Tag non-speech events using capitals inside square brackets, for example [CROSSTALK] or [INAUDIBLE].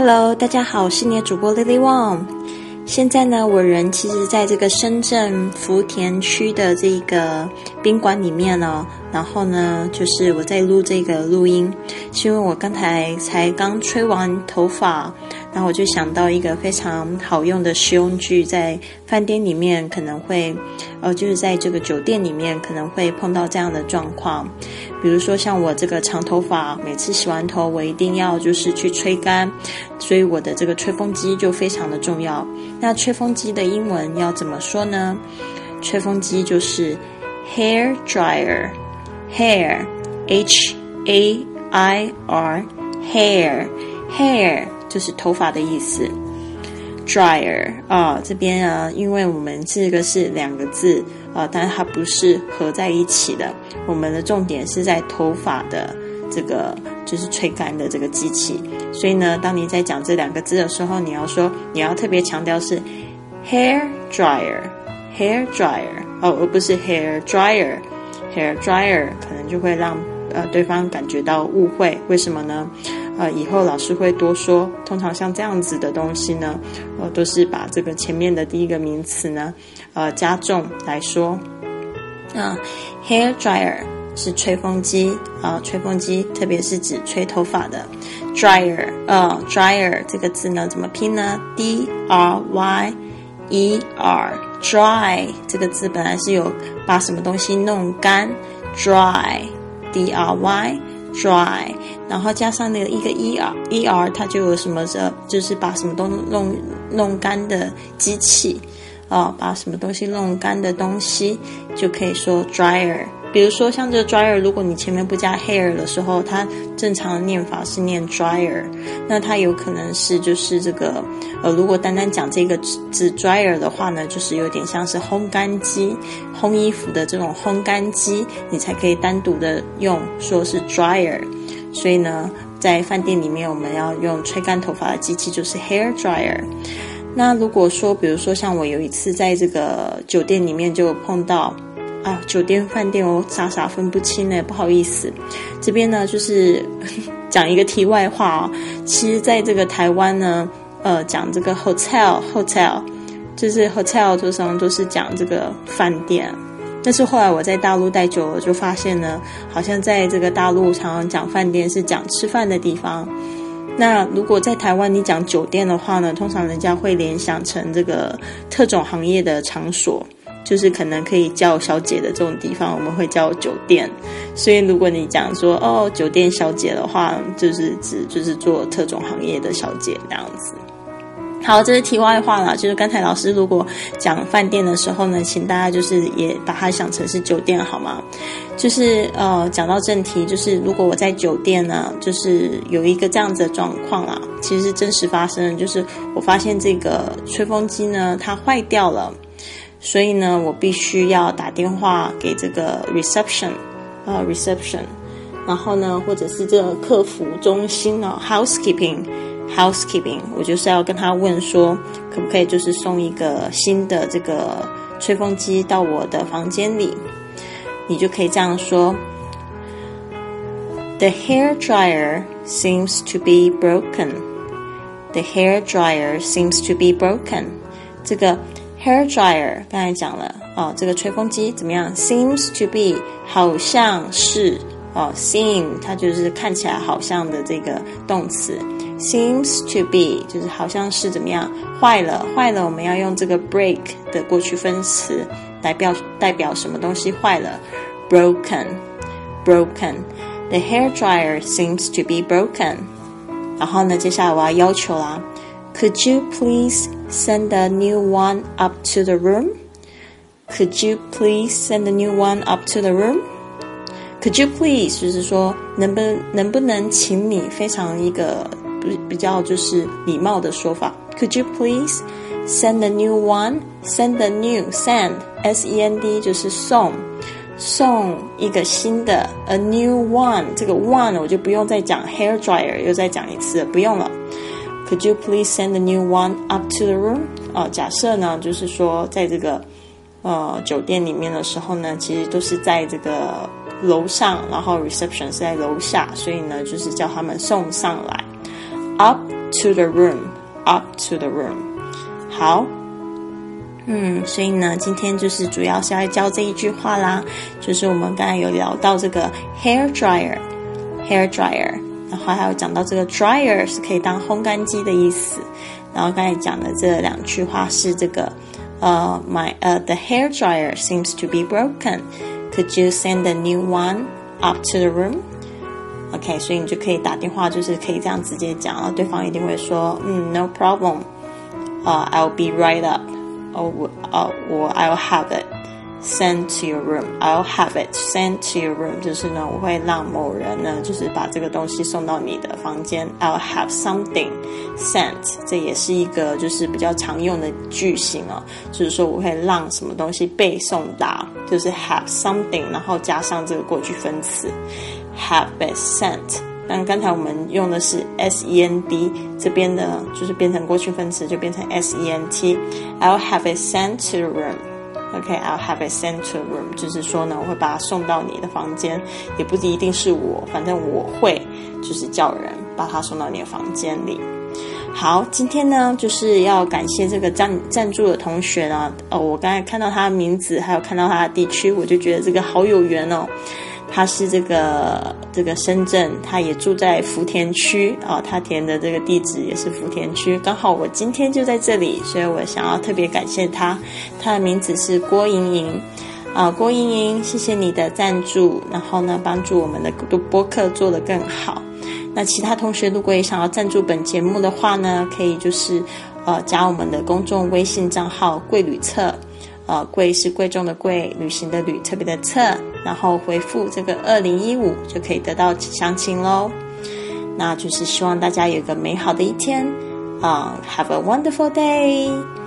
Hello，大家好，我是你的主播 Lily Wang。现在呢，我人其实在这个深圳福田区的这个宾馆里面呢。然后呢，就是我在录这个录音，是因为我刚才才刚吹完头发，然后我就想到一个非常好用的实用具，在饭店里面可能会，呃，就是在这个酒店里面可能会碰到这样的状况。比如说像我这个长头发，每次洗完头我一定要就是去吹干，所以我的这个吹风机就非常的重要。那吹风机的英文要怎么说呢？吹风机就是 hair dryer。hair, h a i r, hair, hair 就是头发的意思。dryer 啊，这边啊，因为我们这个是两个字啊，但它不是合在一起的。我们的重点是在头发的这个就是吹干的这个机器。所以呢，当你在讲这两个字的时候，你要说你要特别强调是 hair dryer, hair dryer 哦，而不是 hair dryer。hair dryer 可能就会让呃对方感觉到误会，为什么呢？呃，以后老师会多说。通常像这样子的东西呢，呃，都是把这个前面的第一个名词呢，呃，加重来说。啊，hair dryer 是吹风机啊，吹风机特别是指吹头发的。dryer 呃，dryer 这个字呢怎么拼呢？d r y e r dry 这个字本来是有把什么东西弄干，dry，d r y dry，然后加上那个一个 e r e r，它就有什么这，就是把什么东西弄弄干的机器，啊，把什么东西弄干的东西就可以说 dryer。比如说像这个 dryer，如果你前面不加 hair 的时候，它正常的念法是念 dryer，那它有可能是就是这个，呃，如果单单讲这个字 dryer 的话呢，就是有点像是烘干机、烘衣服的这种烘干机，你才可以单独的用说是 dryer。所以呢，在饭店里面我们要用吹干头发的机器就是 hair dryer。那如果说，比如说像我有一次在这个酒店里面就碰到。啊，酒店饭店我傻傻分不清呢，不好意思。这边呢，就是 [LAUGHS] 讲一个题外话啊。其实，在这个台湾呢，呃，讲这个 hotel hotel，就是 hotel 通常都是讲这个饭店。但是后来我在大陆待久了，就发现呢，好像在这个大陆常常讲饭店是讲吃饭的地方。那如果在台湾你讲酒店的话呢，通常人家会联想成这个特种行业的场所。就是可能可以叫小姐的这种地方，我们会叫酒店。所以如果你讲说哦，酒店小姐的话，就是指就是做特种行业的小姐这样子。好，这是题外话了。就是刚才老师如果讲饭店的时候呢，请大家就是也把它想成是酒店好吗？就是呃，讲到正题，就是如果我在酒店呢，就是有一个这样子的状况啊，其实真实发生，就是我发现这个吹风机呢它坏掉了。所以呢，我必须要打电话给这个 reception，呃，reception，然后呢，或者是这个客服中心呢，housekeeping，housekeeping，我就是要跟他问说，可不可以就是送一个新的这个吹风机到我的房间里？你就可以这样说：The hair dryer seems to be broken. The hair dryer seems to be broken. 这个。 Hair dryer，刚才讲了哦，这个吹风机怎么样？Seems to be，好像是哦，seem 它就是看起来好像的这个动词。Seems to be 就是好像是怎么样坏了，坏了，我们要用这个 break 的过去分词来表代表什么东西坏了，broken，broken。The hair dryer seems to be broken。然后呢，接下来我要要求啦 ，Could you please？Send a new one up to the room. Could you please send a new one up to the room? Could you please 就是说能不能不能请你非常一个比比较就是礼貌的说法。Could you please send a new one? Send a new send s e n d 就是送送一个新的 a new one 这个 one 我就不用再讲 hair dryer 又再讲一次不用了。 Could you please send a new one up to the room？啊，假设呢，就是说，在这个呃酒店里面的时候呢，其实都是在这个楼上，然后 reception 是在楼下，所以呢，就是叫他们送上来。up to the room，up to the room。好，嗯，所以呢，今天就是主要是要教这一句话啦，就是我们刚才有聊到这个 hair dryer，hair dryer，然后还有讲到这个 dryer 是可以当烘干机的意思，然后刚才讲的这两句话是这个，呃，my 呃，the hair dryer seems to be broken，could you send a new one up to the room？OK，所以你就可以打电话，就是可以这样直接讲，然后对方一定会说，嗯，No problem，呃，I'll be right up，哦，我，哦，我，I'll have it Sent to your room，I'll have it sent to your room，就是呢，我会让某人呢，就是把这个东西送到你的房间，I'll have something sent，这也是一个就是比较常用的句型哦，就是说我会让什么东西被送达，就是 have something，然后加上这个过去分词。have been sent，但刚才我们用的是 s e n d，这边呢就是变成过去分词，就变成 s e n t。I'll have it sent to the room。OK，I'll have a central room，就是说呢，我会把它送到你的房间，也不一定是我，反正我会就是叫人把它送到你的房间里。好，今天呢就是要感谢这个赞赞助的同学呢，哦，我刚才看到他的名字，还有看到他的地区，我就觉得这个好有缘哦。他是这个这个深圳，他也住在福田区啊，他填的这个地址也是福田区，刚好我今天就在这里，所以我想要特别感谢他。他的名字是郭莹莹啊，郭莹莹，谢谢你的赞助，然后呢，帮助我们的播客做得更好。那其他同学如果也想要赞助本节目的话呢，可以就是呃加我们的公众微信账号“贵旅册”。呃，贵是贵重的贵，旅行的旅，特别的特，然后回复这个二零一五就可以得到详情喽。那就是希望大家有一个美好的一天啊，Have a wonderful day。